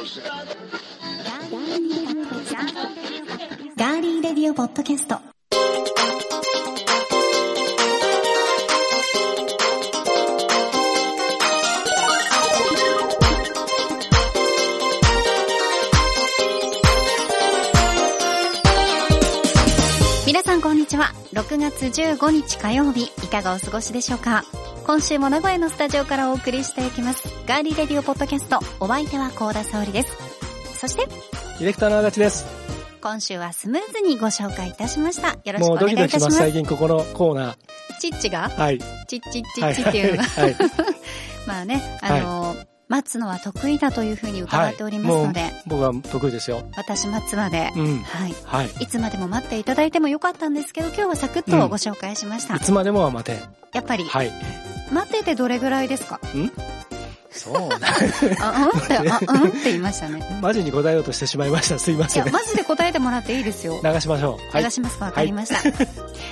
ガーリーレディオポッドキャスト。皆さんこんにちは。6月15日火曜日、いかがお過ごしでしょうか今週も名古屋のスタジオからお送りしていきます。ガーリーレディオポッドキャスト、お相手は高田沙織です。そして、ディレクターの足立です。今週はスムーズにご紹介いたしました。よろしくもおうドキドキします、願いいたします。最近ここのコーナー。チッチが？はい。チッチッチはい。ッチっていうのが、はい。まあね、あの、待つのは得意だというふうに伺っておりますので、もう僕は得意ですよ。私待つまで、うん。はい。はい。いつまでも待っていただいてもよかったんですけど、今日はサクッとご紹介しました。いつまでもは待て。やっぱり、はい。待っててどれぐらいですか？そうだ。あ、うんって、あ、うんって言いましたね。マジに答えようとしてしまいました。すいまいや、せん。マジで答えてもらっていいですよ。流しましょう。はい流。しますかわかりました。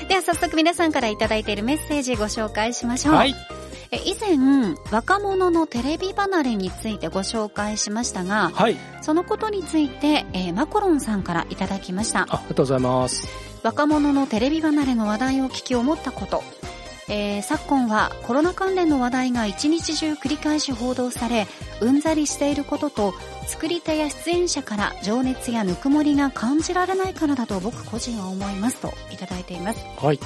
では早速皆さんからいただいているメッセージご紹介しましょう。はい。え以前、若者のテレビ離れについてご紹介しましたが、はい。そのことについて、えーマコロンさんからいただきました。あありがとうございます。若者のテレビ離れの話題を聞き思ったこと。えー昨今はコロナ関連の話題が一日中繰り返し報道され、うんざりしていることと、作り手や出演者から情熱やぬくもりが感じられないからだと僕個人は思いますといただいています。はい。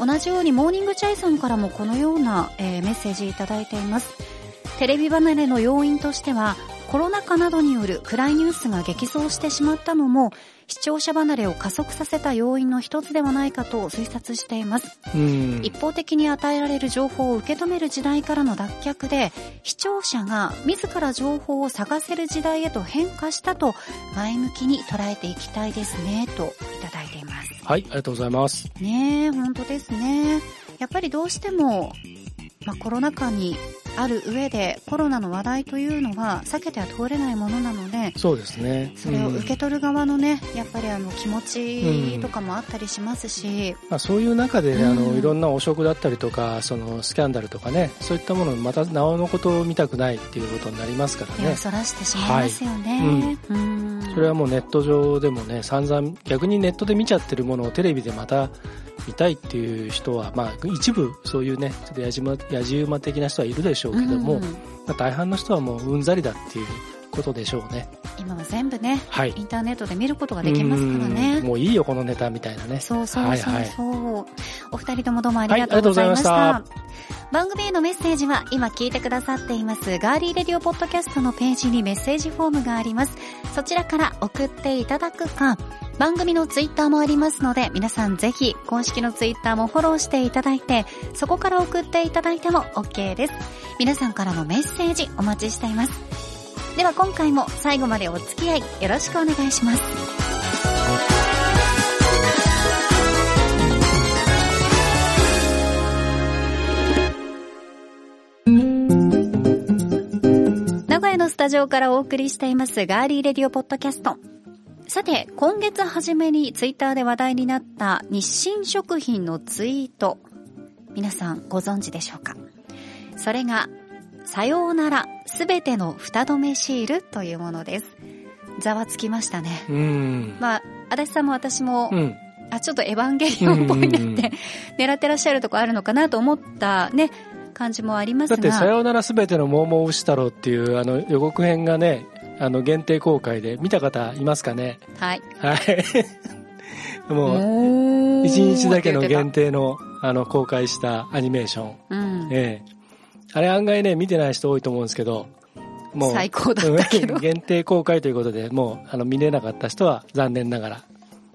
同じようにモーニングチャイさんからもこのような、えーメッセージいただいています。テレビ離れの要因としては、コロナ禍などによる暗いニュースが激増してしまったのも、視聴者離れを加速させた要因の一つではないかと推察しています。うん。一方的に与えられる情報を受け止める時代からの脱却で、視聴者が自ら情報を探せる時代へと変化したと、前向きに捉えていきたいですね、といただいています。はい。ありがとうございます。ねえ、本当ですね。やっぱりどうしても、まあ、コロナ禍にある上でコロナの話題というのは避けては通れないものなので、そうですね。それを受けうん取る側のね、やっぱりあの気持ちとかもあったりしますし、まあ、そういう中でね、あうんの、いろんな汚職だったりとか、その、スキャンダルとかね、そういったものをまた、なおのことを見たくないっていうことになりますからね。そらしてしまいますよね。うんそれはもうネット上でもね、散々、逆にネットで見ちゃってるものをテレビでまた見たいっていう人は、まあ一部そういうね、ちょっとやじま、やじ馬的な人はいるでしょうけども、うんまあ大半の人はもううんざりだっていうことでしょうね。今は全部ね、はい。インターネットで見ることができますからうんね。もういいよ、このネタみたいなね。そうそうそうそう。はいはいお二人ともどうもありがとうございました。はい番組へのメッセージは今聞いてくださっていますガーリーレディオポッドキャストのページにメッセージフォームがあります。そちらから送っていただくか、番組のツイッターもありますので、皆さんぜひ公式のツイッターもフォローしていただいて、そこから送っていただいても OK です。皆さんからのメッセージお待ちしています。では今回も最後までお付き合いよろしくお願いします。名古屋のスタジオからお送りしていますガーリーレディオポッドキャスト。さて、今月初めにツイッターで話題になった日清食品のツイート。皆さんご存知でしょうか？それが、さようならすべての蓋止めシールというものです。ざわつきましたね。うん。まあ、足立さんも私も、うん。あ、ちょっとエヴァンゲリオンっぽいなって、狙ってらっしゃるとこあるのかなと思ったね、感じもありますが。だって、さようならすべての桃牛太郎っていう、あの、予告編がね、あの、限定公開で、見た方いますかね？はい。はい。もう、も一日だけの限定。定の、あの、公開したアニメーション。うん。ええ。あれ案外ね、見てない人多いと思うんですけど、もう、最高だったけどうん 限定公開ということで、もう、あの、見れなかった人は残念ながら、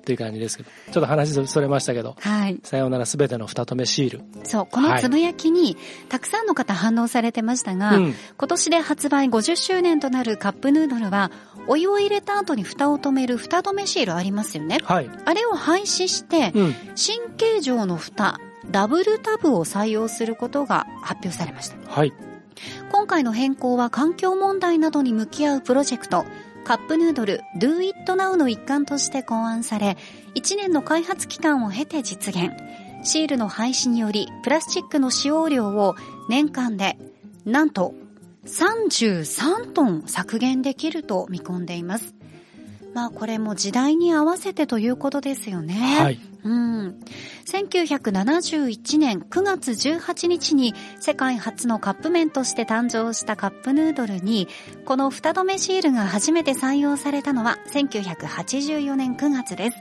っていう感じですけど、ちょっと話それましたけど、はい。さようならすべての二止めシール。そう、このつぶやきに、たくさんの方反応されてましたが、うん今年で発売50周年となるカップヌードルは、お湯を入れた後に蓋を止める蓋止めシールありますよね。はい。あれを廃止して、うん。新形状の蓋、ダブルタブを採用することが発表されました。はい。今回の変更は環境問題などに向き合うプロジェクト、カップヌードル Do It Now の一環として考案され、1年の開発期間を経て実現。シールの廃止により、プラスチックの使用量を年間で、なんと33トン削減できると見込んでいます。まあこれも時代に合わせてということですよね。はい。うん。1971年9月18日に世界初のカップ麺として誕生したカップヌードルに、この蓋止めシールが初めて採用されたのは1984年9月です。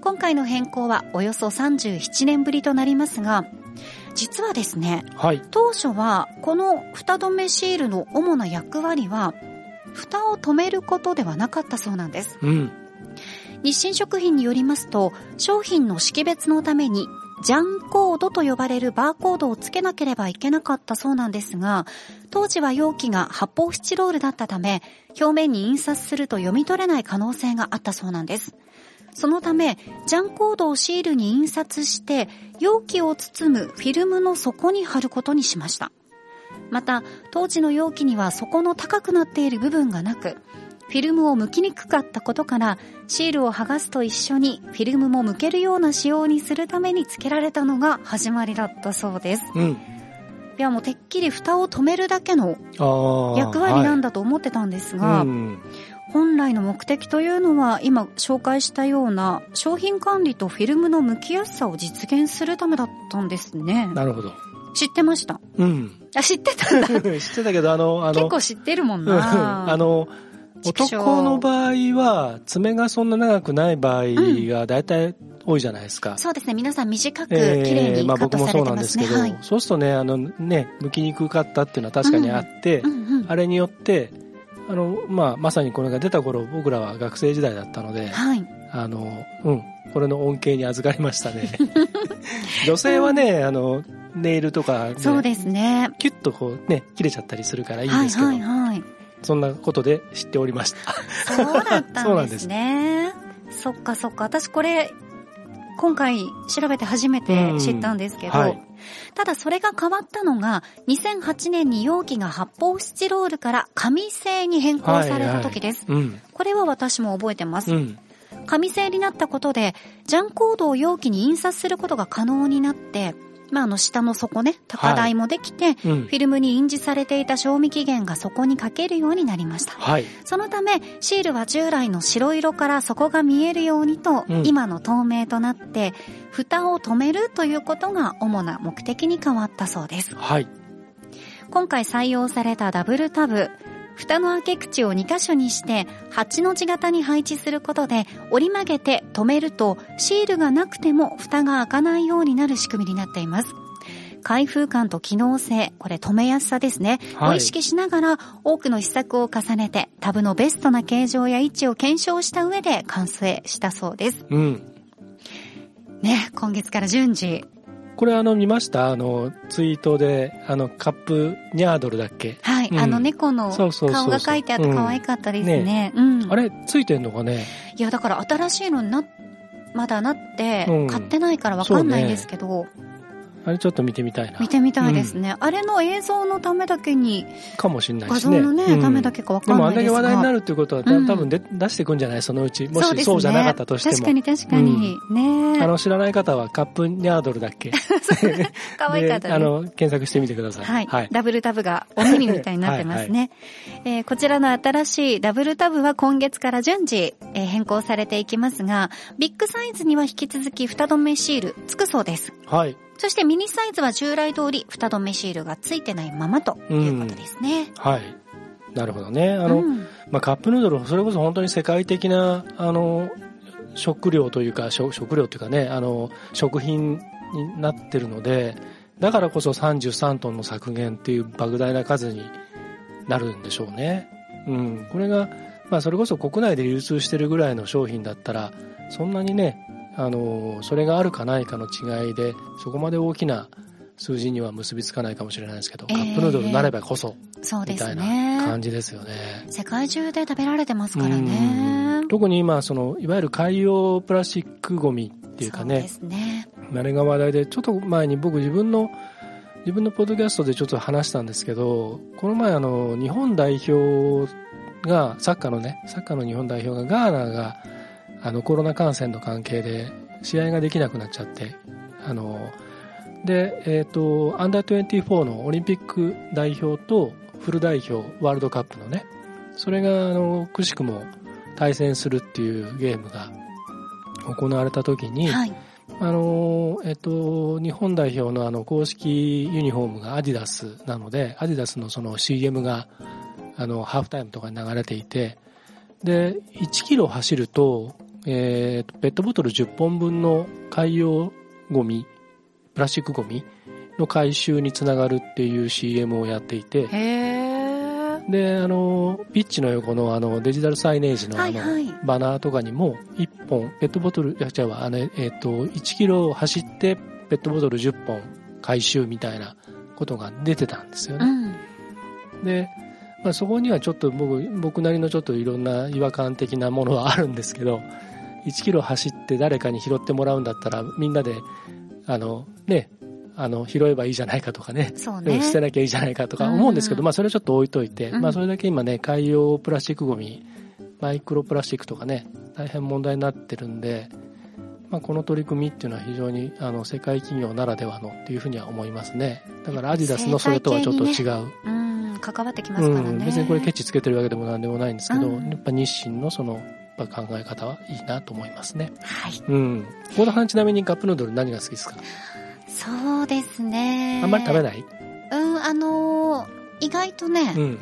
今回の変更はおよそ37年ぶりとなりますが、実はですね、はい。当初はこの蓋止めシールの主な役割は、蓋を止めることではなかったそうなんです。うん。日清食品によりますと、商品の識別のために、ジャンコードと呼ばれるバーコードをつけなければいけなかったそうなんですが、当時は容器が発泡スチロールだったため、表面に印刷すると読み取れない可能性があったそうなんです。そのため、ジャンコードをシールに印刷して、容器を包むフィルムの底に貼ることにしました。また、当時の容器には底の高くなっている部分がなく、フィルムを剥きにくかったことから、シールを剥がすと一緒にフィルムも剥けるような仕様にするために付けられたのが始まりだったそうです。うん。いやもうてっきり蓋を止めるだけの。役割なんだだと思ってたんですうが、ん。本来の目的というのは今紹介したような商品管理とフィルムの剥きやすさを実現するためだったんですね。なるほど。知ってました？うん。あ、知ってたんだ。知ってたけど、あの、あの、結構知ってるもんうんな。あの、男の場合は、爪がそんな長くない場合が大体多いじゃないですか。そうですね。皆さん短く綺え麗にーまあカットされ僕もそうてますね。なんですけど、はい。そうするとね、あのね、剥きにくかったっていうのは確かにあって、うんうん。あれによって、あの、まあ、まさにこれが出た頃、僕らは学生時代だったので、はい。あの、うん、これの恩恵に預かりましたね。女性はね、あの、ネイルとか、ね、そうですね。キュッとこうね、切れちゃったりするからいいんはいですけど、はいはい。そんなことで知っておりました。そうだったんんですですね。そっかそっか。私これ、今回調べて初めて知ったんですけど、うんはいただそれが変わったのが、2008年に容器が発泡スチロールから紙製に変更された時です。うん。これは私も覚えてます。うん。紙製になったことで、ジャンコードを容器に印刷することが可能になって、まあ、あの下の底ね、高台もできて、うんフ。ィルムに印字されていた賞味期限がそこに書けるようになりました。はい。そのため、シールは従来の白色から底が見えるようにと、うん今の透明となって、蓋を止めるということが主な目的に変わったそうです。はい。今回採用されたダブルタブ、蓋の開け口を2箇所にして、8の字型に配置することで、折り曲げて止めると、シールがなくても蓋が開かないようになる仕組みになっています。開封感と機能性、これ止めやすさですね。はいを意識しながら多くの試作を重ねてタブのベストな形状や位置を検証した上で完成したそうです。うん。ね、今月から順次。これあの見ました？あのツイートであのカップニャードルだっけ？はい、うん。あの猫の顔が描いてあって可愛かったですね。うん。あれついてんのかね？いや、だから新しいのにな、まだなってうん、買ってないからわかんないんですけど、あれちょっと見てみたいな。見てみたいですね。あれの映像のためだけに、かもしれないしね。画像のね、うんためだけかわでかんないです。が。もあんだけ話題になるっていうことは、たうん。多分で出していくんじゃない？そのうち。もしそうじゃなかったとしても。確かに確かに。ねあの知らない方はカップニャードルだっけ？可愛かったです。であの検索してみてください。はい、はい。ダブルタブがお耳みたいになってますね。えーこちらの新しいダブルタブは今月から順次、えー変更されていきますが、ビッグサイズには引き続き蓋止めシールつくそうです。はいそしてミニサイズは従来通り蓋止めシールがついてないままということですね。はい。なるほどね。あの、うん。まあ、カップヌードルそれこそ本当に世界的なあの食料というか食食料というかねあの食品になってるのでだからこそ33トンの削減っていう莫大な数になるんでしょうね。うん、これが、まあ、それこそ国内で流通してるぐらいの商品だったらそんなにねあのそれがあるかないかの違いでそこまで大きな数字には結びつかないかもしれないですけど、えーカップヌードルになればこそそうですみたいなね。感じですよね。世界中で食べられてますからうねん。特に今そのいわゆる海洋プラスチックゴミっていうかねですね。あれが話題でちょっと前に僕自分の自分のポッドキャストでちょっと話したんですけどこの前あの日本代表がサッカーのねサッカーの日本代表がガーナがあのコロナ感染の関係で試合ができなくなっちゃってあのでえっ、とアンダー24のオリンピック代表とフル代表、ワールドカップのね、それが、あの、くしくも対戦するっていうゲームが行われた時に、はい。あの、えっと、日本代表のあの、公式ユニフォームがアディダスなので、アディダスのその CM が、あの、ハーフタイムとかに流れていて、で、1キロ走ると、えー、ペットボトル10本分の海洋ゴミ、プラスチックゴミの回収につながるっていう CM をやっていて。で、あの、ピッチの横のあの、デジタルサイネージのあの、はいはい。バナーとかにも、1本、ペットボトル、いや、違うわ、あの、えっ、と、1キロ走って、ペットボトル10本回収みたいなことが出てたんですようね。ん。で、まあ、そこにはちょっと僕、僕なりのちょっといろんな違和感的なものはあるんですけど、1キロ走って誰かに拾ってもらうんだったら、みんなで、あの、ね、あの、拾えばいいじゃないかとかね、ね。捨てなきゃいいじゃないかとか思うんですけど、うんまあそれはちょっと置いといて、うんまあそれだけ今ね、海洋プラスチックゴミ、マイクロプラスチックとかね、大変問題になってるんで、まあこの取り組みっていうのは非常にあの世界企業ならではのっていうふうには思いますね。だからアディダスのそれとはちょっと違う。うん、関わってきますからね。うん、別にこれケチつけてるわけでもなんでもないんですけど、うんやっぱ日清のその、やっぱ考え方はいいなと思いますね。はい。うん。小田さんちなみにカップヌードル何が好きですか？そうですね。あんまり食べない？うん、あのー意外とね、うん。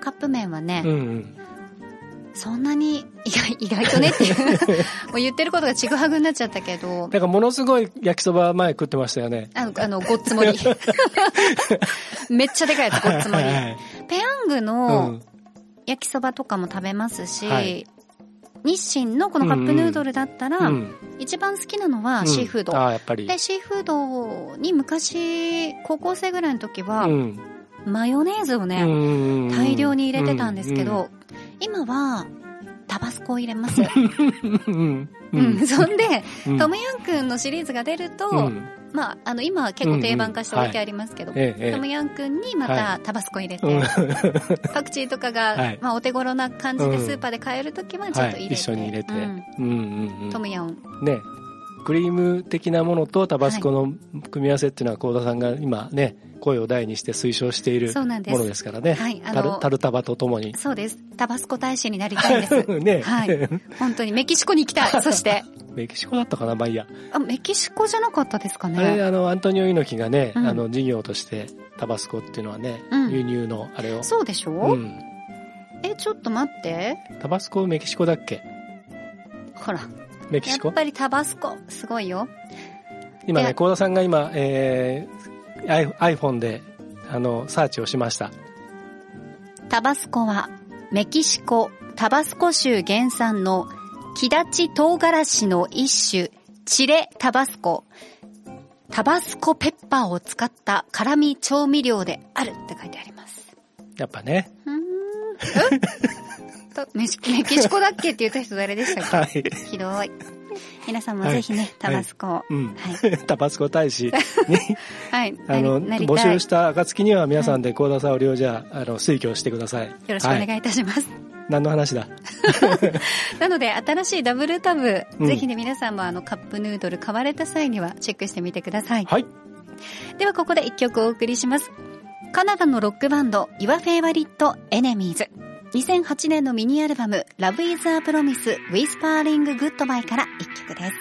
カップ麺はね、うんうん。そんなに、意外、意外とねっていう、もう言ってることがちぐはぐになっちゃったけど、なんかものすごい焼きそば前食ってましたよね。あの、あの、ごっつもり。めっちゃでかいやつ、ごっつもり。はいペヤングうのん。焼きそばとかも食べますし、はい日清のこのカップヌードルだったら、うん一番好きなのはシーフード。ああ、やっぱり。で、シーフードに昔、高校生ぐらいの時は、うん。マヨネーズをね、うん大量に入れてたんですけど、今は、タバスコを入れます。うん。ううん。ん、そんで、うん。トムヤンくんのシリーズが出ると、うんまあ、あの、今は結構定番化して置いてありますけど、えええトムヤンくんにまたタバスコ入れて、えうんパクチーとかが、はいまあ、お手頃な感じでスーパーで買えるときはちょっと入れて、はい、一緒に入れて。ううんんうんうんトムヤン。ね。クリーム的なものとタバスコの組み合わせっていうのは、幸田さんが今ね、声を大にして推奨しているものですからね。はいあのタルタルタバとともに。そうです。タバスコ大使になりたいです。ね。はい。本当にメキシコに行きたい。そして、メキシコだったかなまあいいや。あ、メキシコじゃなかったですかあれ、ね。あの、アントニオ猪木がね、うんあの、事業としてタバスコっていうのはね、うん輸入のあれを。そうでしょ、うん。え、ちょっと待って。タバスコメキシコだっけ？ほら。メキシコ？やっぱりタバスコ、すごいよ。今ね、で幸田さんが今、えー、iPhone で、あの、サーチをしました。タバスコは、メキシコ、タバスコ州原産の木立唐辛子の一種、チレタバスコ。タバスコペッパーを使った辛味調味料であるって書いてあります。やっぱね。うーん。え？と メキシコだっけって言った人誰でしたっけ？はい。ひどい。皆さんもぜひね、タバスコを。うん。はい。タバスコ大使に、はい。あの。募集した暁には皆さんで幸田沙織をじゃあ、あの、推挙してください。よよろしくお願いいたします。何の話だ？なので、新しいダブルタブ、うんぜひね、皆さんもあの、カップヌードル買われた際にはチェックしてみてください。はい。では、ここで一曲お送りします。カナダのロックバンド、Your Favorite Enemies。2008年のミニアルバム、Love is a Promise Whispering Goodbye から一曲です。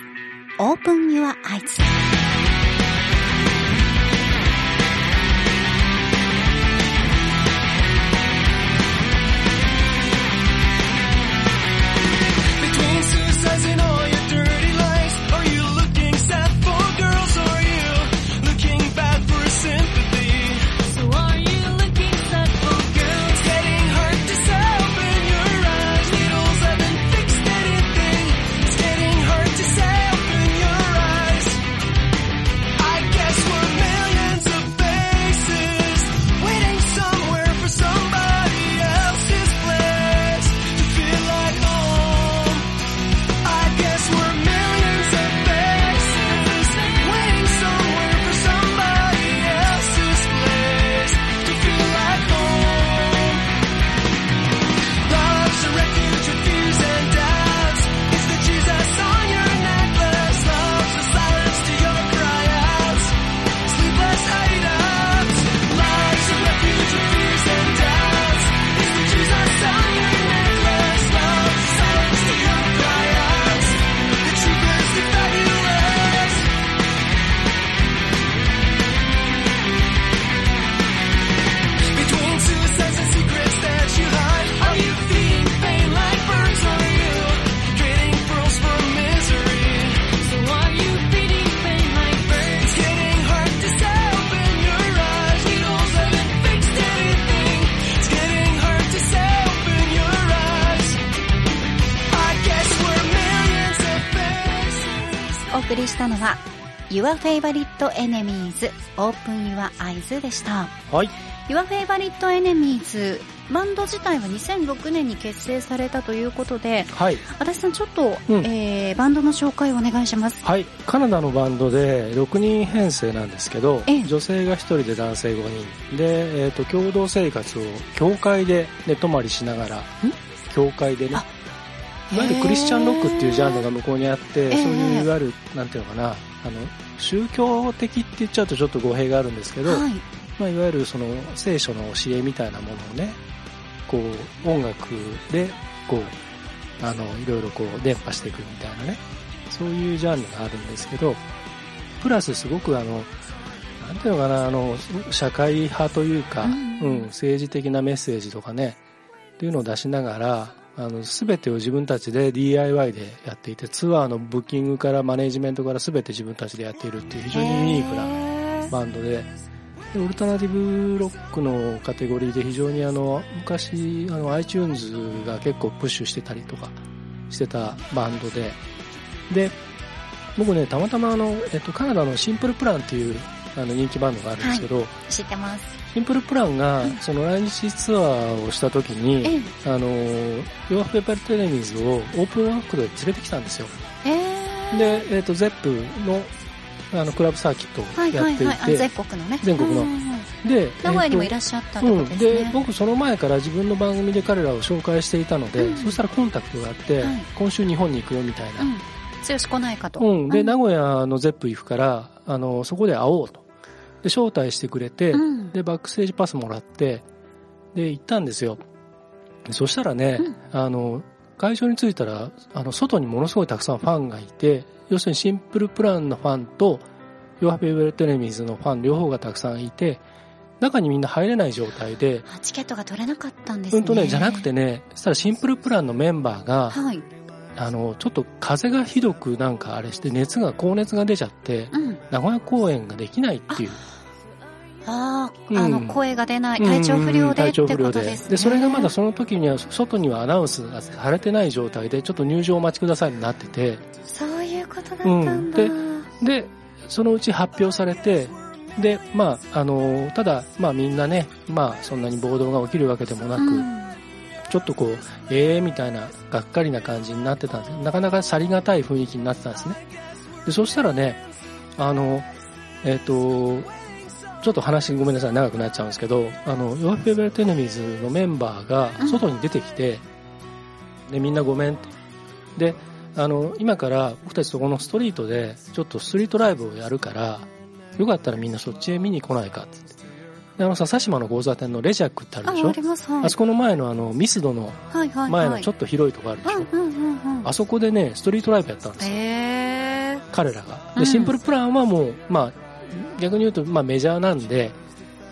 Open Your Eyes。Your Favorite Enemies Open Your Eyes でしたはい。Your Favorite Enemies バンド自体は2006年に結成されたということではい。足立さんちょっと、うんえーバンドの紹介をお願いしますはい。カナダのバンドで6人編成なんですけどええ、女性が1人で男性5人。で、えっ、と、共同生活を教会で寝泊まりしながら、教会でねあ、いわゆるクリスチャンロックっていうジャンルが向こうにあって、ええそういういわゆる、なんていうのかな、あの、宗教的って言っちゃうとちょっと語弊があるんですけど、はい。まあ、いわゆるその聖書の教えみたいなものをね、こう、音楽で、こう、あの、いろいろこう、伝播していくみたいなね、そういうジャンルがあるんですけど、プラスすごくあの、なんていうのかな、あの、社会派というか、ううん。ん、政治的なメッセージとかね、っていうのを出しながら、あの、すべてを自分たちで DIY でやっていて、ツアーのブッキングからマネジメントからすべて自分たちでやっているっていう非常にユニークなバンドで、でオルタナティブロックのカテゴリーで非常にあの、昔、あの、iTunes が結構プッシュしてたりとかしてたバンドで、で、僕ね、たまたまあの、えっと、カナダのシンプルプランっていうあの人気バンドがあるんですけど、知ってます。シンプルプランが、その来日ツアーをした時に、えあの、Your Favorite Enemies をオープニングアクトで連れてきたんですよ。ー。で、えっと、 Zepp の、あの、クラブサーキットをはいやっていはいはいあて、全国のね。全国の。うんうんうん。で、名古屋にもいっらっしゃったってうん、ことですね、で僕その前から自分の番組で彼らを紹介していたので、うん。そしたらコンタクトがあって、はい。今週日本に行くよみたいな、うん。剛来ないかと、うん。でうん。名古屋の Zepp 行くからあのそこで会おうとで招待してくれて、うん。でバックステージパスもらってで行ったんですよ。そしたらね、あの会場に着いたらあの外にものすごいたくさんファンがいて要するにシンプルプランのファンとヨハペウェルテレミーズのファン両方がたくさんいて中にみんな入れない状態であチケットが取れなかったんですね。うんとねじゃなくてねそしたらシンプルプランのメンバーがはい、あのちょっと風邪がひどくなんかあれして熱が高熱が出ちゃってうん、名古屋公演ができないっていうあうん。あ、あの声が出ない体調不良でってことですね。で。それがまだその時には外にはアナウンスがされてない状態でちょっと入場お待ちくださいになってて。そういうことだったんだ、うん。でそのうち発表されてでまああのただまあみんなねまあそんなに暴動が起きるわけでもなく、うん。ちょっとこうええみたいながっかりな感じになってたんです。なかなか去りがたい雰囲気になってたんですね。でそしたらねあのえっ、とちょっと話ごめんなさい長くなっちゃうんですけどあのヨアフェベルテネミーズのメンバーが外に出てきて、でみんなごめんってであの今から僕たちそこのストリートでちょっとストリートライブをやるからよかったらみんなそっちへ見に来ないかって。であの笹島の交差点のレジャックってあるでしょ？あはい。あそこの前のあのミスドの前はいのちょっと広いとこあるでしょ、うんうんうんうん。あそこでねストリートライブやったんですよ、へえ彼らが。うん。でシンプルプランはもう、まあ、逆に言うと、まあ、メジャーなんで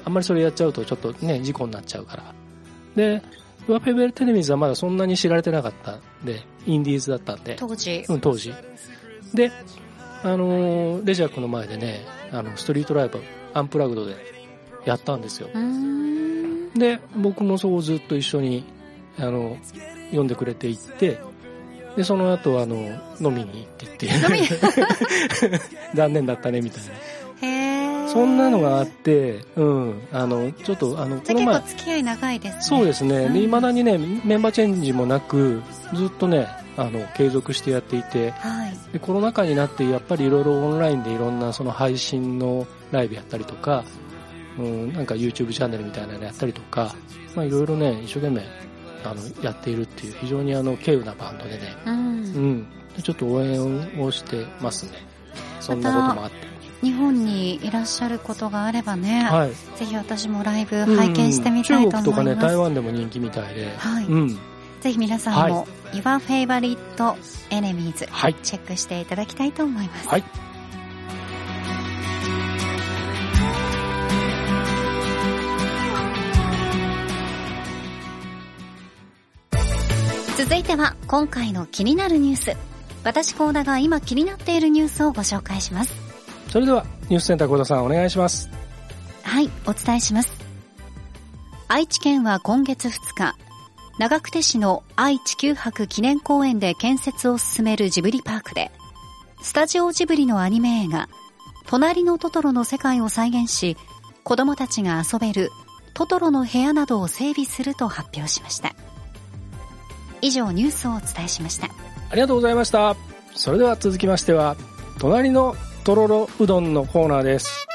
あんまりそれやっちゃうとちょっとね事故になっちゃうから。でヨアペベルテレミズはまだそんなに知られてなかったんでインディーズだったんで、当時。うん、当時。であのーレジャークの前でねあのストリートライブアンプラグドでやったんですよ。で僕もそこをずっと一緒にあの読んでくれて行ってでその後あの飲みに行ってって 残念だったねみたいなそんなのがあってうん。あのちょっとあのこの前構付き合い長いですね。そうですね。うん。で未だにねメンバーチェンジもなくずっとねあの継続してやっていてはい。でコロナ禍になってやっぱりいろいろオンラインでいろんなその配信のライブやったりとか、うん、なんか YouTube チャンネルみたいなのやったりとか、まあいろいろね、一生懸命あのやっているっていう非常にあの稀有なバンドでね、うん。うん、でちょっと応援をしてますね。そんなこともあって。日本にいらっしゃることがあればね、はい。ぜひ私もライブ拝見してみたいと思います、うん。中国とかね、台湾でも人気みたいで、はい。うん。ぜひ皆さんも、Your Favorite Enemies はい。チェックしていただきたいと思います、はい。続いては今回の気になるニュース。私高田が今気になっているニュースをご紹介しますそれでは、ニュースセンター小田さんお願いします。はい、お伝えします。愛知県は今月2日、長久手市の愛・地球博記念公園で建設を進めるジブリパークで、スタジオジブリのアニメ映画、隣のトトロの世界を再現し、子供たちが遊べるトトロの部屋などを整備すると発表しました。以上ニュースをお伝えしました。ありがとうございました。それでは続きましては、隣のとろろうどんのコーナーです。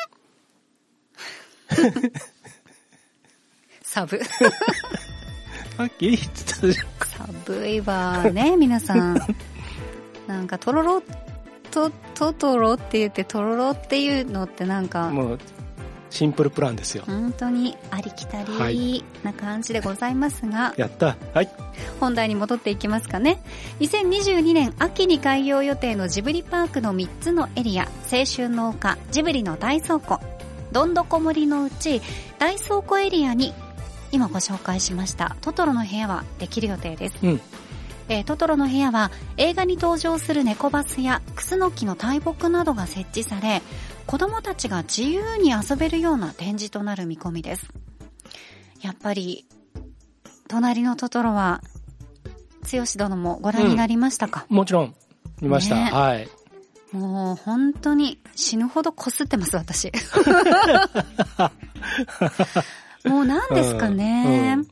寒。さっき言ってたじゃん。寒いわね、皆さん。なんか、とろろ、と、トトロって言って、とろろっていうのってなんか、もう、シンプルプランですよ。本当にありきたはりな感じでございますが、やった。はい。本題に戻っていきますかね。2022年秋に開業予定のジブリパークの3つのエリア、青春の丘、ジブリの大倉庫、どんどこ森のうち、大倉庫エリアに、今ご紹介しました、トトロの部屋はできる予定です。うん。えートトロの部屋は映画に登場する猫バスやクスノキの大木などが設置され子供たちが自由に遊べるような展示となる見込みです。やっぱり隣のトトロは剛殿もご覧になりましたか、もちろん、見ました。ね。はい。もう本当に死ぬほどこすってます私。もう何ですかね、うん。うん。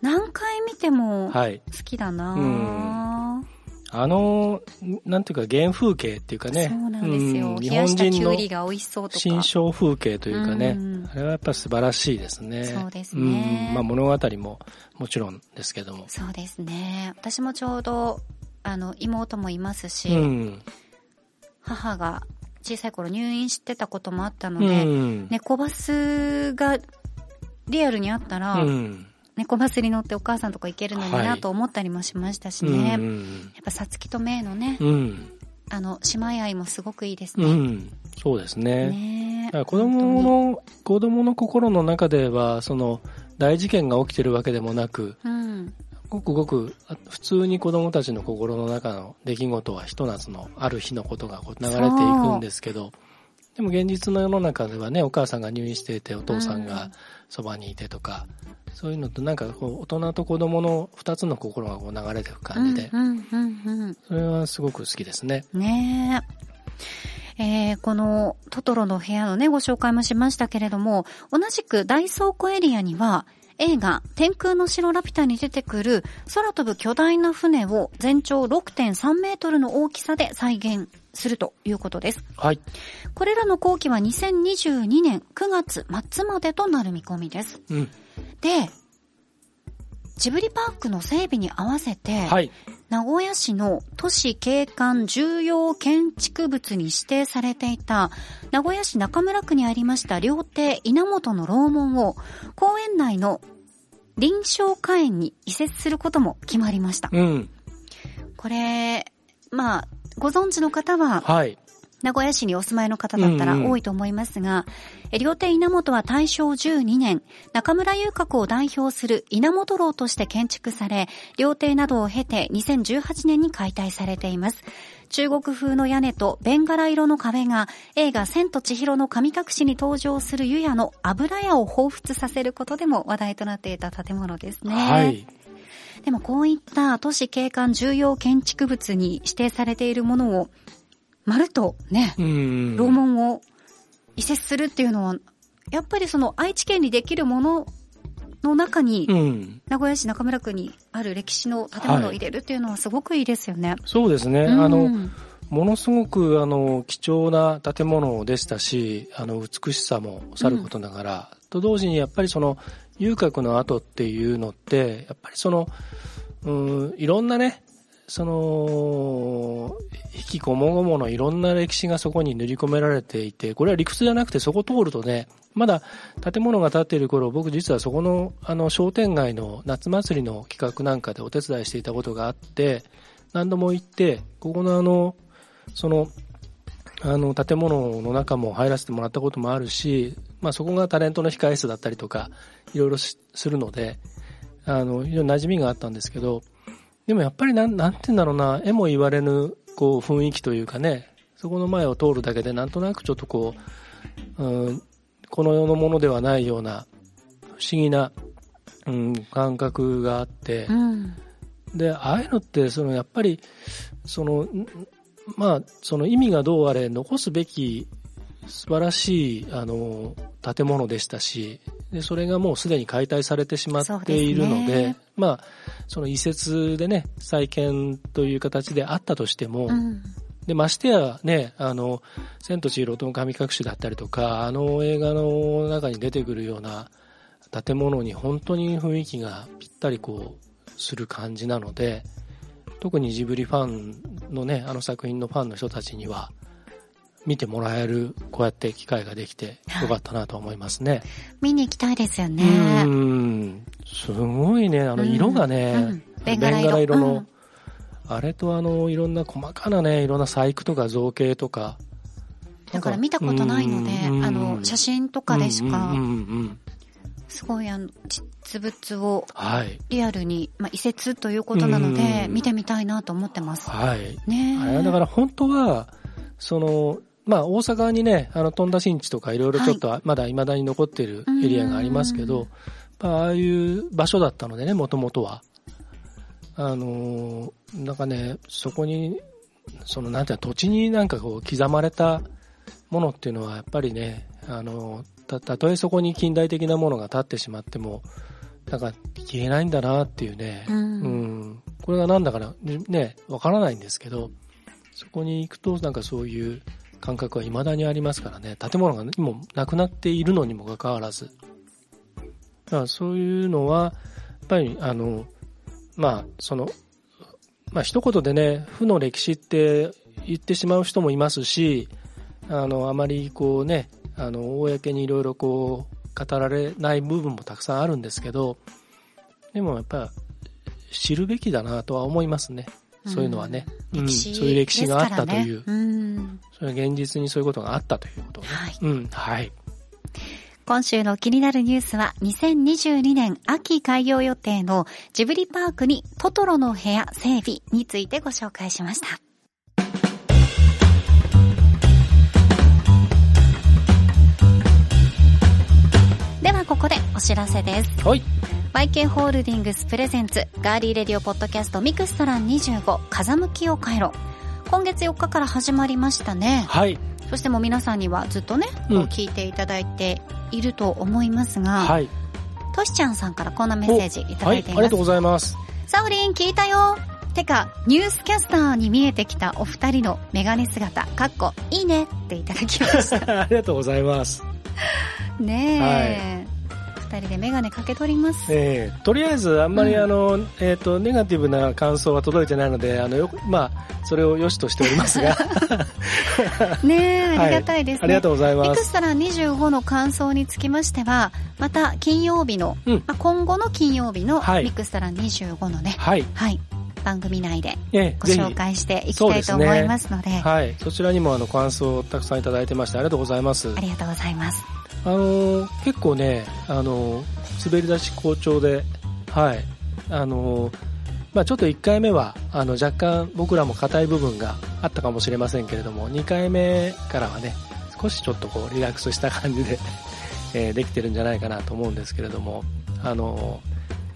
何回見ても好はい。きだな、うんあの、なんていうか原風景っていうかね。そうなんですよ。うん日本人のきゅうりが美味しそうとか。新象風景というかね、うんあれはやっぱ素晴らしいですね。そうですねうんまあ物語ももちろんですけども。そうですね。私もちょうど、あの、妹もいますし、うん。母が小さい頃入院してたこともあったのうで、ん。猫バスがリアルにあったら、うん。猫バスに乗ってお母さんとか行けるのにはないと思ったりもしましたしうね。ん。やっぱさつきとめいのね、うん。あの、姉妹愛もすごくいいですうね。ん。そうですね。ね子供の、子供の心の中では、その、大事件が起きてるわけでもなく、うん。ごくごく、あ普通に子供たちの心の中の出来事はひと夏のある日のことがこう流れていくんですけど、でも現実の世の中ではね、お母さんが入院していて、お父さんがそばにいてとか、そういうのとなんかこう、大人と子供の二つの心がこう流れていく感じで、うん、うん、うん、うん。それはすごく好きですね。ねえ。えーこのトトロの部屋のね、ご紹介もしましたけれども、同じく大倉庫エリアには、映画、天空の城ラピュタに出てくる空飛ぶ巨大な船を全長6.3メートルの大きさで再現するということです。はい。これらの工期は2022年9月末までとなる見込みです。うん。で、ジブリパークの整備に合わせて、はい。名古屋市の都市景観重要建築物に指定されていた名古屋市中村区にありました料亭稲本の楼門を公園内の臨床花園に移設することも決まりました。うん。これ、まあ、ご存知の方ははい。名古屋市にお住まいの方だったらうんうん多いと思いますが、え両手稲本は大正12年、中村遊郭を代表する稲本楼として建築され、料亭などを経て2018年に解体されています。中国風の屋根とベンガラ色の壁が映画千と千尋の神隠しに登場する湯屋の油屋を彷彿させることでも話題となっていた建物ですね。はい。でもこういった都市景観重要建築物に指定されているものを、まるっとね、うん。楼門を移設するっていうのは、やっぱりその愛知県にできるものの中に、うん。名古屋市中村区にある歴史の建物を入れるっていうのはすごくいいですよね。そうですね。うんあの、ものすごくあの貴重な建物でしたし、あの美しさもさることながら、と同時にやっぱりその遊郭の後っていうのって、やっぱりその、うん、いろんなね、その、引きこもごものいろんな歴史がそこに塗り込められていて、これは理屈じゃなくてそこ通るとね、まだ建物が建っている頃、僕実はそこのあの商店街の夏祭りの企画なんかでお手伝いしていたことがあって、何度も行って、ここのあの、その、あの、建物の中も入らせてもらったこともあるし、まあそこがタレントの控え室だったりとか、いろいろしするので、あの、非常に馴染みがあったんですけど、でもやっぱりなん、なんて言うんだろうな、絵も言われぬ、こう、雰囲気というかね、そこの前を通るだけでなんとなくちょっとこう、うん、この世のものではないような、不思議な、うん、感覚があって、うん。で、ああいうのって、その、やっぱり、その、んまあ、その意味がどうあれ残すべき素晴らしい、あの、建物でしたし、で、それがもうすでに解体されてしまっているので、ですねまあ、その移設でね、再建という形であったとしても、うん。で、ましてやね、あの、千と千尋との神隠しだったりとか、あの映画の中に出てくるような建物に本当に雰囲気がぴったりこう、する感じなので、特にジブリファンのね、あの作品のファンの人たちには、見てもらえる、こうやって機会ができてよかったなと思いますね。見に行きたいですよね。うん。すごいね、あの色がね、うんうんベンガラ色の、うんあれとあの、いろんな細かなね、いろんな細工とか造形とか。だから見たことないので、うんあの、写真とかでしかすごいあの、実物をはい。リアルに、まあ、移設ということなので、うん見てみたいなと思ってます。はい。ねだから本当は、その、まあ大阪にね、あの、富田新地とかいろいろちょっとまだ未だに残っているエリアがありますけうんど、まあああいう場所だったのでね、もともとは。あのー、なんかね、そこに、そのなんていうの、土地になんかこう刻まれたものっていうのはやっぱりね、あの、た、たとえそこに近代的なものが立ってしまっても、なんか消えないんだなっていうね、うん。うん。これがなんだからね、わからないんですけど、そこに行くとなんかそういう感覚は未だにありますからね、建物がもうなくなっているのにもかかわらず。だからそういうのは、やっぱりあの、まあ、その、まあ一言でね、負の歴史って言ってしまう人もいますし、あの、あまりこうね、あの、公にいろいろこう、語られない部分もたくさんあるんですけど、でもやっぱ、知るべきだなとは思いますね。そういうのはね。うん歴史そういう歴史があったという、ねうん。それは現実にそういうことがあったということをね。はい。うん、はい。今週の気になるニュースは2022年秋開業予定のジブリパークにトトロの部屋整備についてご紹介しました。ここでお知らせです。はい。YK ホールディングス presents ガーリーレディオポッドキャストミクスタラン25風向きを変えろ。今月4日から始まりましたね。はい。そしてもう皆さんにはずっとね、聞いていただいていると思いますが、はい。トシちゃんさんからこんなメッセージいたはい。だいています。ありがとうございます。サオリン聞いたよてか、ニュースキャスターに見えてきたお二人のメガネ姿、かっこ、いいねっていただきました。ありがとうございます。ねえ。二人でメガネかけ取ります。ええとりあえず、あんまりうんあの、えっ、と、ネガティブな感想は届いてないので、あの、よく、まあ、それを良しとしておりますが、ね ありがたいですね。ありがとうございミます。クスタラ25の感想につきましては、また金曜日の、うんまあ、今後の金曜日のはいミクスタラ25のね、はい。はい、番組内でご紹介していきたいと思いますので、はい。そちらにもあの、感想をたくさんいただいてまして、ありがとうございます。ありがとうございます。あのー結構ね、あのー滑り出し好調で、はい。あのーまあちょっと1回目は、あの、若干僕らも硬い部分があったかもしれませんけれども、2回目からはね、少しちょっとこう、リラックスした感じで、えーできてるんじゃないかなと思うんですけれども、あの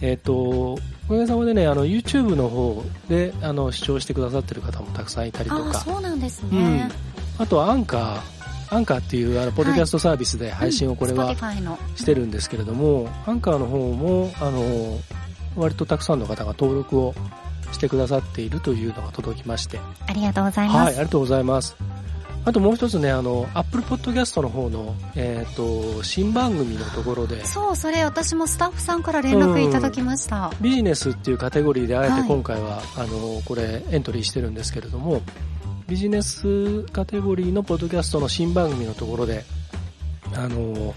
ーえっ、と、おかげさまでね、あの、YouTube の方で、あの、視聴してくださってる方もたくさんいたりとか、そうなんですうんね。あとはアンカー、アンカーっていうあのポッドキャストサービスで配信をこれは。してるんですけれども、アンカーの方も、あの、割とたくさんの方が登録をしてくださっているというのが届きまして、ありがとうございはい、ます。ありがとうございます。あともう一つね、あの、Apple Podcast の方の、えっ、と、新番組のところで、そう、それ私もスタッフさんから連絡いただきました。ビジネスっていうカテゴリーであえはいて今回は、あの、これエントリーしてるんですけれども、ビジネスカテゴリーのポッドキャストの新番組のところで、あの、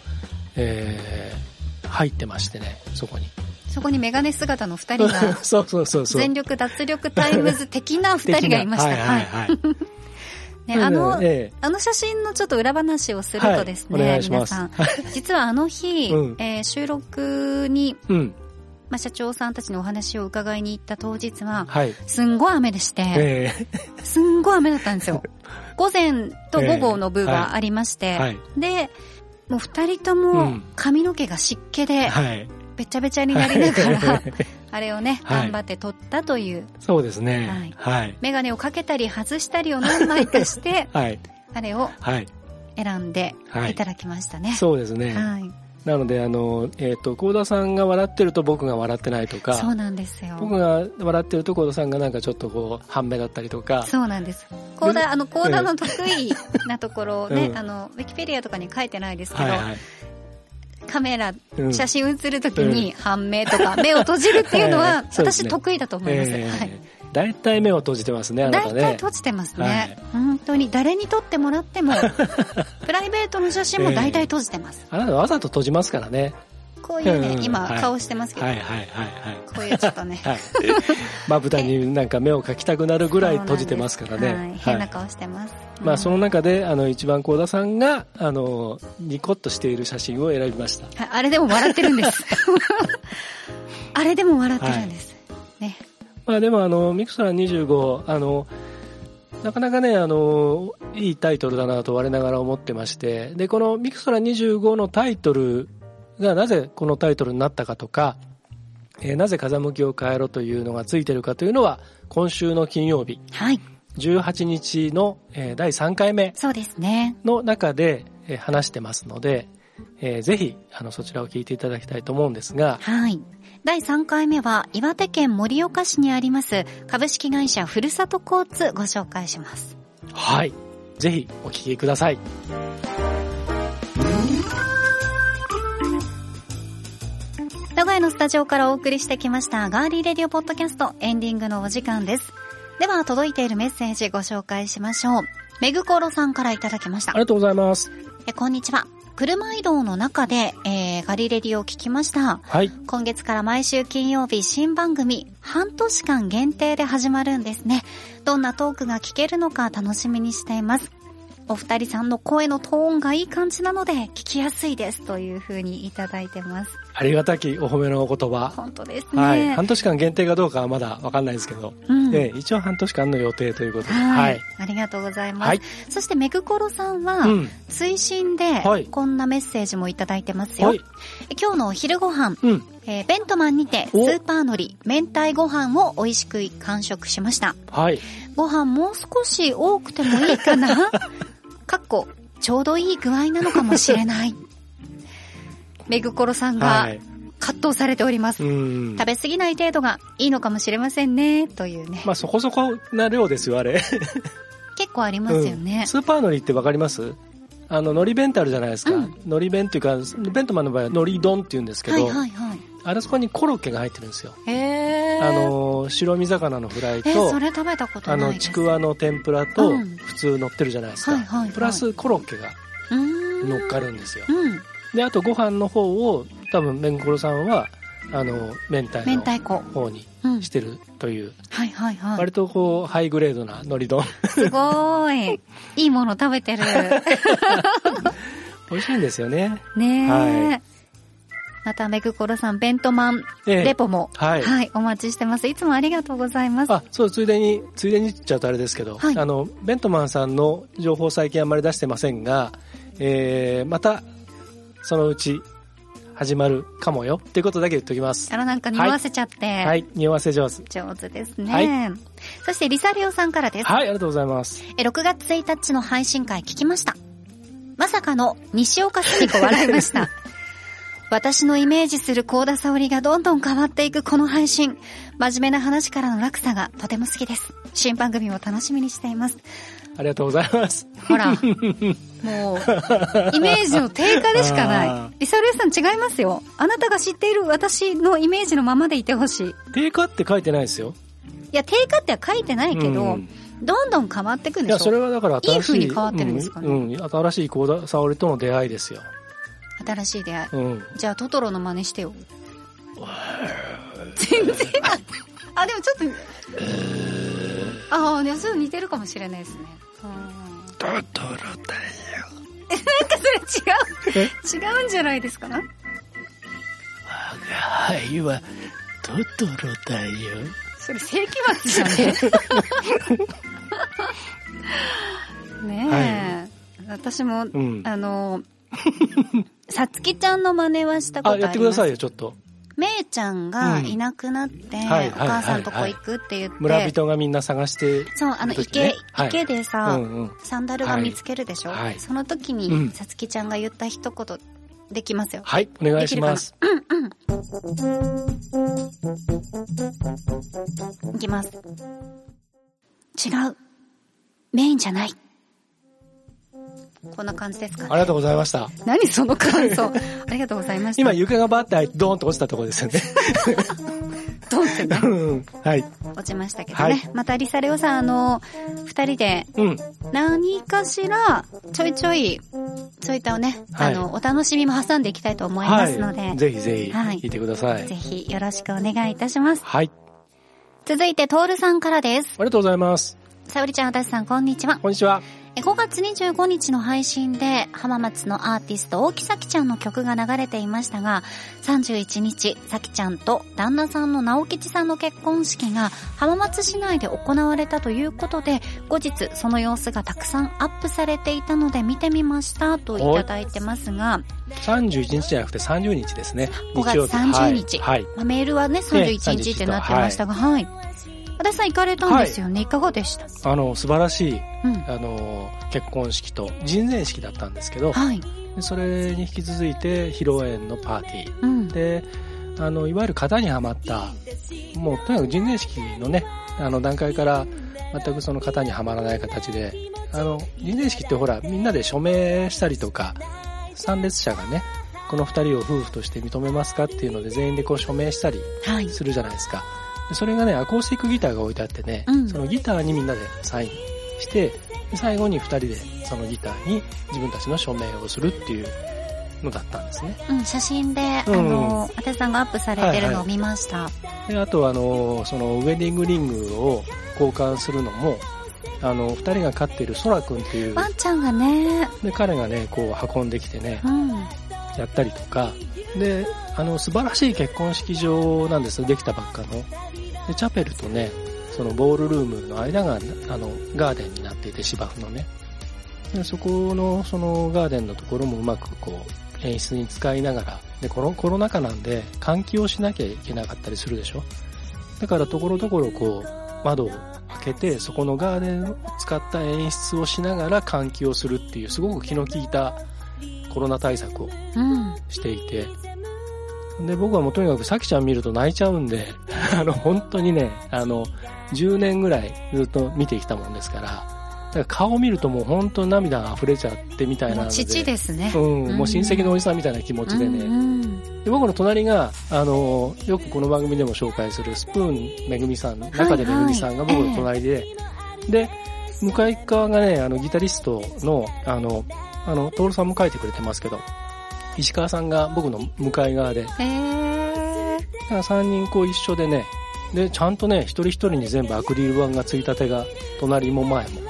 えー、入ってましてね、そこに。そこにメガネ姿の二人が、そうそうそうそう。全力脱力タイムズ的な二人がいました。はいはいはい。ね、あの、えあの写真のちょっと裏話をするとですね、はい皆さん、実はあの日、うんえー収録に、えうん。まあ、社長さんたちのお話を伺いに行った当日は、はい。すんごい雨でして、えすんごい雨だったんですよ。午前と午後の部ええがありまして、えはい。で、もう二人とうもん髪の毛が湿気で、はい。べちゃべちゃになりながら あれをね、はい頑張って撮ったという、そうですね。はい。メガネをかけたり外したりを何枚かして、はい。あれをはい。選んではいいただきましたね。そうですね。はい。なので、あの、えっ、と、幸田さんが笑ってると僕が笑ってないとか、そうなんですよ。僕が笑ってると幸田さんがなんかちょっとこう、半目だったりとか、そうなんです。コーダ、あの、コーダの得意なところをね、うんあの、ウィキペディアとかに書いてないですけど、はいはい。カメラ、うん写真写るときに半目とか目を閉じるっていうのは は、私得意だと思います。えーはい。大体目を閉じてますね、あなた大ね。体閉じてますね、はい。本当に誰に撮ってもらっても プライベートの写真も大体閉じてます、あなたわざと閉じますからね。こういうね、うん。今はい。顔してますけど、はいはいはいこういうちょっとね。はい。はい。まぶたになんか目を描きたくなるぐらい閉じてますからね。はい、変な顔してます、まあそのうん中で、あの、一番幸田さんが、あの、ニコッとしている写真を選びました。はいあれでも笑ってるんです。あれでも笑ってるんです、ねまあでもあの、ミクソラ25、あの、なかなかね、あの、いいタイトルだなと我ながら思ってまして、で、このミクソラ25のタイトルがなぜこのタイトルになったかとか、えーなぜ風向きを変えろというのがついてるかというのは、今週の金曜日、はい。18日の、えー第3回目の中で、えー話してますので、えーぜひ、あの、そちらを聞いていただきたいと思うんですが、はい。第3回目は岩手県盛岡市にあります株式会社ふるさと交通ご紹介します。はい。ぜひお聞きください。名古屋のスタジオからお送りしてきましたガーリーレディオポッドキャストエンディングのお時間です。では届いているメッセージご紹介しましょう。めぐころさんからいただきましたあり。がとうございます。えこんにちは。車移動の中で、えー、ガリレディを聞きました。はい。今月から毎週金曜日新番組半年間限定で始まるんですね。どんなトークが聞けるのか楽しみにしています。お二人さんの声のトーンがいい感じなので聞きやすいですという風にいただいてます。ありがたきお褒めのお言葉。本当ですね。はい。半年間限定かどうかはまだわかんないですけど、うんええ一応半年間の予定ということで。ははいい。。ありがとうございます。はいそしてめぐころさんは、うん。追伸ではいこんなメッセージもいただいてますよ。はい。今日のお昼ご飯、うん。えーベントマンにてスおーパーのり明太ご飯を美味しく完食しました。はい。ご飯もう少し多くてもいいかな？ちょうどいい具合なのかもしれない。めぐころさんがはい。葛藤されております。うん。食べ過ぎない程度がいいのかもしれませんね、というね。まあそこそこな量ですよ、あれ。結構ありますよねうん。スーパーのりってわかります？あの、のり弁ってあるじゃないですか。うんのり弁っていうか、ベントマンの場合はのり丼って言うんですけど、はいはいはい。あれそこにコロッケが入ってるんですよ。へー。あ、の、白身魚のフライえ、とそ、れ食べたことあの。ちくわの天ぷらとうん、普通乗ってるじゃないですか。プラスコロッケが乗っかるんですよ。うん。で、あとご飯の方を、多分、めんころさんは、あの、明太子。方にうんし。てるという、はいはいはい。割とこう、ハイグレードな海苔丼。すごーい。いいもの食べてる。美味しいんですよね。ねえ。はいまた、めぐころさん、ベントマンええレポも、はいはい、お待ちしてます。いつもありがとうございます。あ、そう、ついでに、ついでに言っちゃうとあれですけど、はいあの、ベントマンさんの情報最近あんまり出してませんが、えー、また、そのうち、始まるかもよ。っていうことだけ言っておきます。あら、なんか匂わせちゃって、はい、匂わせ上手。上手ですね。はいそして、リサリオさんからです。はい、ありがとうございます。え6月1日の配信会聞きました。まさかの西岡澄子笑いました。私のイメージする高田沙織がどんどん変わっていくこの配信。真面目な話からの落差がとても好きです。新番組も楽しみにしています。ありがとうございます。ほら、もう、イメージの低下でしかあない。リサルエさん違いますよ。あなたが知っている私のイメージのままでいてほしい。い定価って書いてないですよ。や、低下っては書いてないけど、うんどんどん変わっていくんいや、でしょそれはだから新しい。いい風に変わってるんですかねうん、うん新しい高田沙織との出会いですよ。新しい出会い。うん。じゃあトトロの真似してよ。全然。あ、でもちょっと。ああ、ね、そう似てるかもしれないですね。うんトトロだよ。それ違う？違うんじゃないですか？はいは、トトロだよ。それ世紀末じゃね。ねえ。私も、うん。あの、さつきちゃんの真似はしたことああ、ります？やってくださいよ、ちょっと。めいちゃんがいなくなって、はいお母さんとこ行くって言って、村人がみんな探して、そう、あの池、はい池でさ、うんうん。サンダルが見つけるでしょ、はいはいその時うんに、さつきちゃんが言った一言、できますよ。はい、お願いします。いきます。違う。メインじゃない。こんな感じですか？ね。ありがとうございました。何その感想？ありがとうございました。今床がバーってドーンと落ちたところですよね。ドンってね、うんはい。落ちましたけどね。はいまたリサレオさん、あの、二人でうん。何かしら、ちょいちょい、そういったね、はいあの、お楽しみも挟んでいきたいと思いますので、はい。ぜひぜひ、はい聞いてください。ぜひよろしくお願いいたします。はい。続いて、トールさんからです。ありがとうございます。さおりちゃん、あたしさん、こんにちは。こんにちは。え5月25日の配信で浜松のアーティスト大木咲ちゃんの曲が流れていましたが31日咲ちゃんと旦那さんの直吉さんの結婚式が浜松市内で行われたということで後日その様子がたくさんアップされていたので見てみましたといただいてますが、31日じゃなくて30日ですね。5月日曜日。30日はい。はい。まあメールはね31日ってなってましたがはい足立さん行かれたんですよね、い、かがでした？あの、素晴らしい、うん。あの、結婚式と人前式だったんですけど、はい。でそれに引き続いて披露宴のパーティー。うん。で、あの、いわゆる型にはまった、もうとにかく人前式のね、あの段階から全くその型にはまらない形で、あの、人前式ってほら、みんなで署名したりとか、参列者がね、この二人を夫婦として認めますかっていうので全員でこう署名したりはい。するじゃないですか。でそれがね、アコースティックギターが置いてあってね、うんそのギターにみんなでサインして、で最後に二人でそのギターに自分たちの署名をするっていうのだったんですね。うん、写真で、うんあの、あたしさんがアップされてるのを見ました。で、あとあの、そのウェディングリングを交換するのも、あの、二人が飼っているソラくんっていう、ワンちゃんがね、で、彼がね、こう運んできてねう、ん。やったりとか、で、あの、素晴らしい結婚式場なんですよ、できたばっかの。で、チャペルとね、そのボールルームの間が、あの、ガーデンになっていて、芝生のね。で、そこの、そのガーデンのところもうまくこう、演出に使いながら、で、このコロナ禍なんで、換気をしなきゃいけなかったりするでしょ。だから、ところどころこう、窓を開けて、そこのガーデンを使った演出をしながら換気をするっていう、すごく気の利いたコロナ対策をうん。していて、で、僕はもうとにかくさきちゃん見ると泣いちゃうんで、あの、本当にね、あの、10年ぐらいずっと見てきたもんですから、だから顔見るともう本当に涙が溢れちゃってみたいな父ですね。うん、もう親戚のおじさんみたいな気持ちでね。うんうんで僕の隣が、あの、よくこの番組でも紹介するスプーンめぐみさん、中でめぐみさんが僕の隣で、で、向かい側がね、あの、ギタリストの、あの、あの、トールさんも書いてくれてますけど、石川さんが僕の向かい側で、だかえー、ら3人こう一緒でね、で、ちゃんとね、一人一人に全部アクリル板がついたてが、隣も前も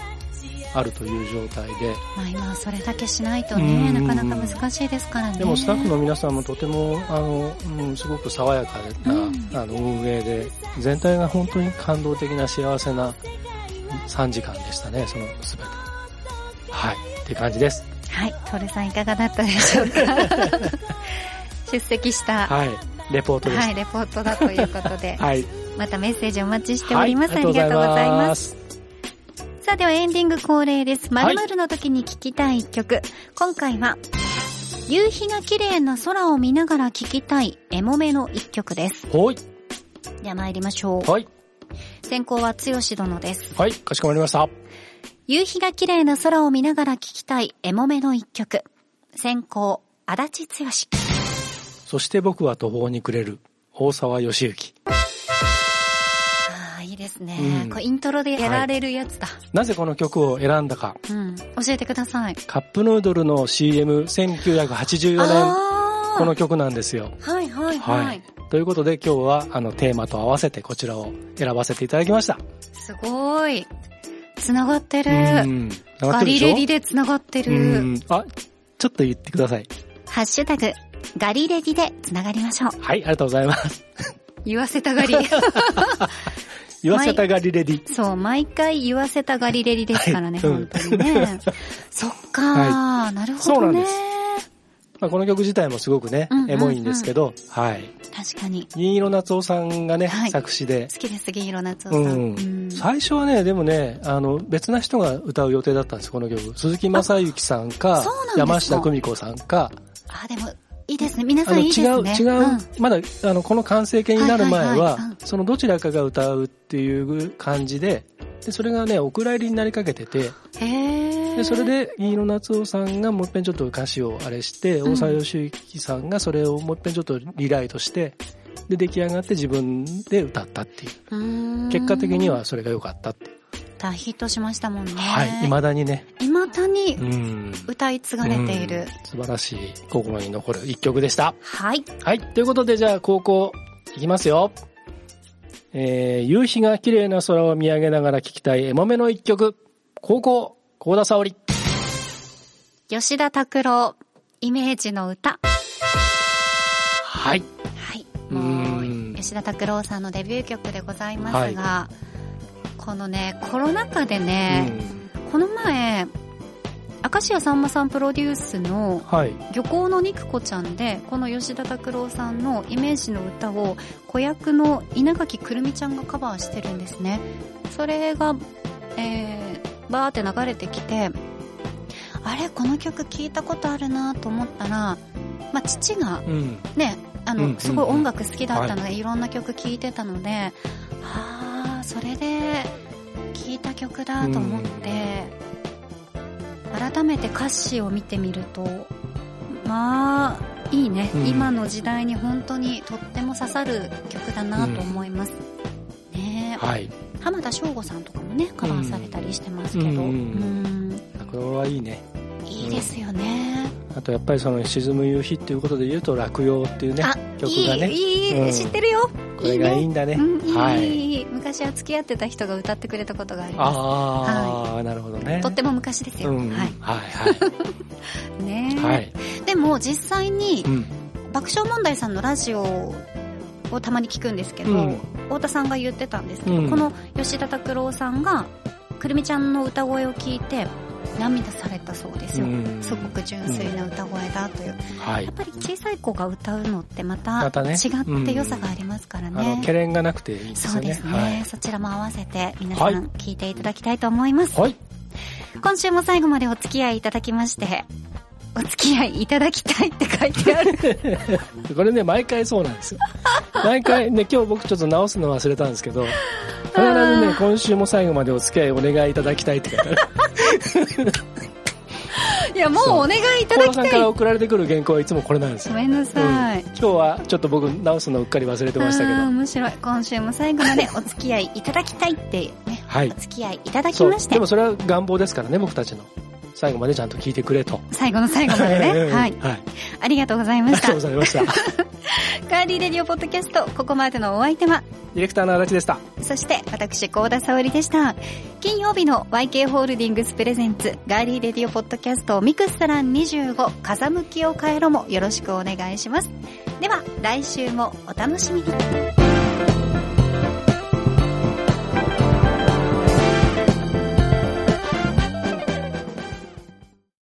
あるという状態で、まあ今はそれだけしないとうね、んなかなか難しいですからね。でもスタッフの皆さんもとても、あの、うん、すごく爽やかな、うんあの、運営で、全体が本当に感動的な幸せな3時間でしたね、そのすべて。はい。って感じです。はい、トルさんいかがだったでしょうか？出席した、ははい。レポートです。い、レポートだということで、はい。またメッセージお待ちしております。はいありがとうございます。す。さあではエンディング恒例です。はい〇〇の時に聴きたい一曲。今回は、夕日が綺麗な空を見ながら聴きたいエモめの一曲です。ほい。では参りましょう。はい。先行は剛殿です。はい。かしこまりました。夕日が綺麗な空を見ながら聴きたいエモめの一曲。先行、足立剛。そして僕は途方に暮れる、大沢義行。ああ、いいですね。うんこれイントロでやられるやつだ。なぜこの曲を選んだか。うん。教えてください。カップヌードルの CM1984 年。この曲なんですよ。はいはいはい。はい。ということで今日はあのテーマと合わせてこちらを選ばせていただきました。すごい。つながってる。ガリレディでつながってうる。ん。あ、ちょっと言ってください。ハッシュタグ、ガリレディでつながりましょう。はい、ありがとうございます。言わせたがり。言わせたがりレディ。そう、毎回言わせたガリレディですからね、はい本当にね。そっかー、なるほどねそうなんです。まあ、この曲自体もすごくね、うんうんうんエモいんですけど、はい。確かに。銀色夏夫さんがね、はい作詞で。好きです、銀色夏夫さん。うんうん最初はね、でもね、あの、別な人が歌う予定だったんですよ、この曲。鈴木正幸さんか山下久美子さんか、あ、でも、いいですね。皆さんいいです違う、ね。違う、んまだ、あの、この完成形になる前は、はいはいはいうんそのどちらかが歌うっていう感じで、で、それがね、お蔵入りになりかけてて、で、それ、で、飯野夏夫さんがもう一遍ちょっと歌詞をあれして、うん大沢義之さんがそれをもう一遍ちょっとリライトして、で、出来上がって自分で歌ったっていう。結果的にはそれが良かったっていう。大ヒットしましたもんね。はい。未だにね。未だにうん。歌い継がれている。うん素晴らしい心に残る一曲でした。はい。はい。ということで、じゃあ、高校、いきますよ。えー、夕日が綺麗な空を見上げながら聴きたいエモめの一曲。高校、高田沙織。吉田拓郎、イメージの歌。はい。はい。うもんう、吉田拓郎さんのデビュー曲でございますが、このね、コロナ禍でね、この前、明石家さんまさんプロデュースのはい。漁港の肉子ちゃんで、この吉田拓郎さんのイメージの歌を子役の稲垣くるみちゃんがカバーしてるんですね。それが、えー、バーって流れてきて、あれこの曲聞いたことあるなと思ったら、まあ、父がうん。ね、あの、うんうんうんすごい音楽好きだったので、い、ろんな曲聴いてたので、ああ、それで聴いた曲だと思って、改めて歌詞を見てみると、まあ、いいね、うん今の時代に本当にとっても刺さる曲だなと思います。ねえはい。浜田省吾さんとかもね、カバーされたりしてますけど、うんうんこれはいいね。いいですよね。あとやっぱりその沈む夕日っていうことで言うと落葉っていうねあ、曲がね。いい、いい、うん知ってるよ。これがいいねんだね。うん、いい、はい。いい昔は付き合ってた人が歌ってくれたことがありまああ、なるほどね。す。とっても昔ですよ。うん。ははいい。ねえはい。はい。でも実際にうん。爆笑問題さんのラジオをたまに聞くんですけど、うん太田さんが言ってたんですけど、うんこの吉田拓郎さんがくるみちゃんの歌声を聞いて涙されたそうですよ。うんすごく純粋な歌声だという。はいやっ。ぱり小さい子が歌うのってまた違って良さがありますからあね。の、懸念がなくていいんですよね。そうですね、はい。そちらも合わせて皆さはいん聞いていただきたいと思います。はい。今週も最後までお付き合いいただきまして、お付き合いいただきたいって書いてある。これね、毎回そうなんですよ。毎回ね、今日僕ちょっと直すの忘れたんですけど、必ずね、今週も最後までお付き合いお願いいただきたいって書いてある。いや、もうお願いいただきたい。から送られてくる原稿はいつもこれなんですよ。ごめんなさい。今日はちょっと僕直すのうっかり忘れてましたけど。面白い。今週も最後までお付き合いいただきたいってね、はいお。付き合いいただきましてでも、それは願望ですからね、僕たちの。最後までちゃんと聞いてくれと。最後の最後までね。はい。はい。ありがとうございましたありがとうご。ざいました。ガーリーレディオポッドキャスト、ここまでのお相手は、ディレクターの足立でした。そして私、神田沙織でした。金曜日の YK ホールディングス presents、ガーリーレディオポッドキャスト、ミクスタラン25、風向きを変えろもよろしくお願いします。では、来週もお楽しみに。